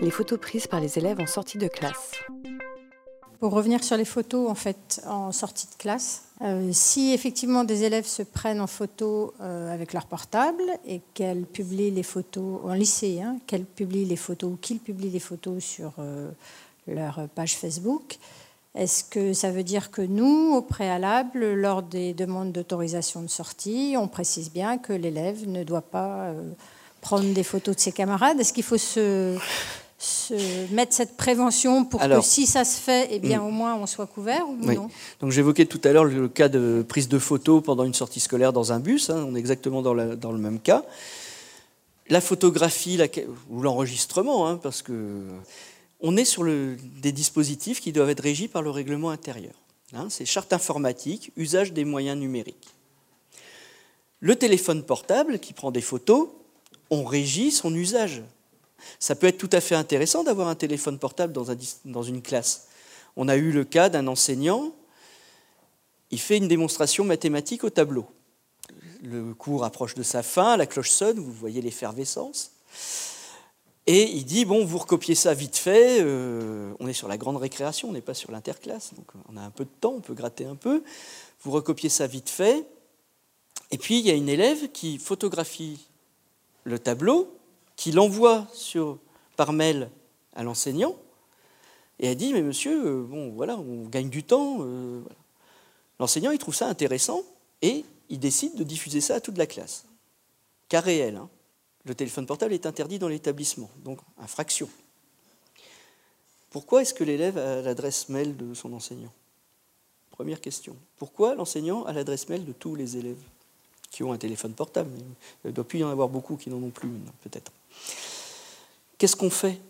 les photos prises par les élèves en sortie de classe. Pour revenir sur les photos en fait en sortie de classe, euh, si effectivement des élèves se prennent en photo euh, avec leur portable et qu'elles publient les photos en lycée, hein, qu'elles publient les photos ou qu'ils publient les photos sur euh, leur page Facebook, est-ce que ça veut dire que nous, au préalable, lors des demandes d'autorisation de sortie, on précise bien que l'élève ne doit pas prendre des photos de ses camarades? Est-ce qu'il faut se, mettre cette prévention pour que si ça se fait, eh bien, hmm. au moins on soit couvert ou non? Donc j'évoquais tout à l'heure le cas de prise de photos pendant une sortie scolaire dans un bus. Hein, on est exactement dans, dans, le même cas. La photographie ou l'enregistrement, hein, parce que on est sur des dispositifs qui doivent être régis par le règlement intérieur. Hein, c'est charte informatique, usage des moyens numériques. Le téléphone portable qui prend des photos, on régit son usage. Ça peut être tout à fait intéressant d'avoir un téléphone portable dans, une classe. On a eu le cas d'un enseignant, il fait une démonstration mathématique au tableau. Le cours approche de sa fin, la cloche sonne, vous voyez l'effervescence. Et il dit, bon, vous recopiez ça vite fait, euh, on est sur la grande récréation, on n'est pas sur l'interclasse, donc on a un peu de temps, on peut gratter un peu, vous recopiez ça vite fait, et puis il y a une élève qui photographie le tableau, qui l'envoie par mail à l'enseignant, et elle dit, mais monsieur, euh, bon, voilà, on gagne du temps. Euh, l'enseignant, il trouve ça intéressant, et il décide de diffuser ça à toute la classe. Cas réel, hein le téléphone portable est interdit dans l'établissement, donc infraction. Pourquoi est-ce que l'élève a l'adresse mail de son enseignant? Première question. Pourquoi l'enseignant a l'adresse mail de tous les élèves qui ont un téléphone portable? Il ne doit plus y en avoir beaucoup qui n'en ont plus, peut-être. Qu'est-ce qu'on fait?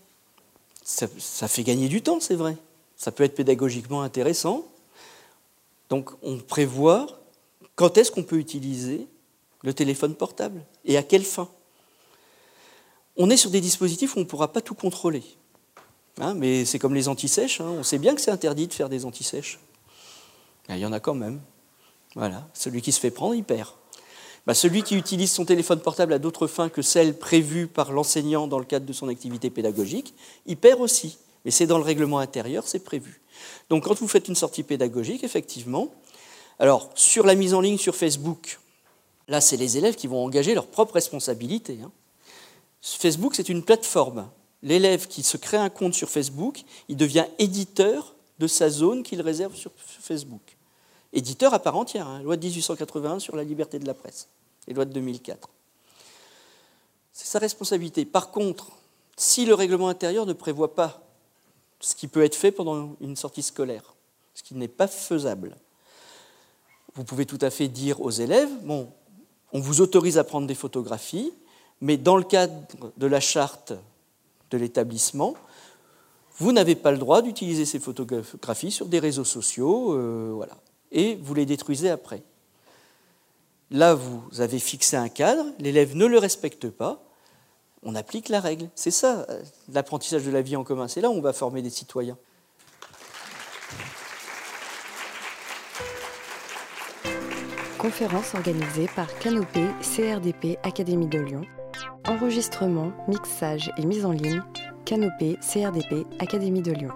Ça, fait gagner du temps, c'est vrai. Ça peut être pédagogiquement intéressant. Donc on prévoit quand est-ce qu'on peut utiliser le téléphone portable et à quelle fin? On est sur des dispositifs où on ne pourra pas tout contrôler. Hein, mais c'est comme les antisèches, hein. on sait bien que c'est interdit de faire des antisèches. Il y en a quand même. Voilà. Celui qui se fait prendre, il perd. Bah, celui qui utilise son téléphone portable à d'autres fins que celles prévues par l'enseignant dans le cadre de son activité pédagogique, il perd aussi. Mais c'est dans le règlement intérieur, c'est prévu. Donc quand vous faites une sortie pédagogique, effectivement, alors sur la mise en ligne sur Facebook, là c'est les élèves qui vont engager leur propre responsabilité. Hein. Facebook, c'est une plateforme. L'élève qui se crée un compte sur Facebook, il devient éditeur de sa zone qu'il réserve sur Facebook. Éditeur à part entière, hein, loi de 1881 sur la liberté de la presse et loi de 2004. C'est sa responsabilité. Par contre, si le règlement intérieur ne prévoit pas ce qui peut être fait pendant une sortie scolaire, ce qui n'est pas faisable, vous pouvez tout à fait dire aux élèves, bon, on vous autorise à prendre des photographies, mais dans le cadre de la charte de l'établissement, vous n'avez pas le droit d'utiliser ces photographies sur des réseaux sociaux, euh, voilà, et vous les détruisez après. Là, vous avez fixé un cadre, l'élève ne le respecte pas, on applique la règle. C'est ça, l'apprentissage de la vie en commun. C'est là où on va former des citoyens. Conférence organisée par Canopé CRDP Académie de Lyon Enregistrement, mixage et mise en ligne, Canopée CRDP Académie de Lyon.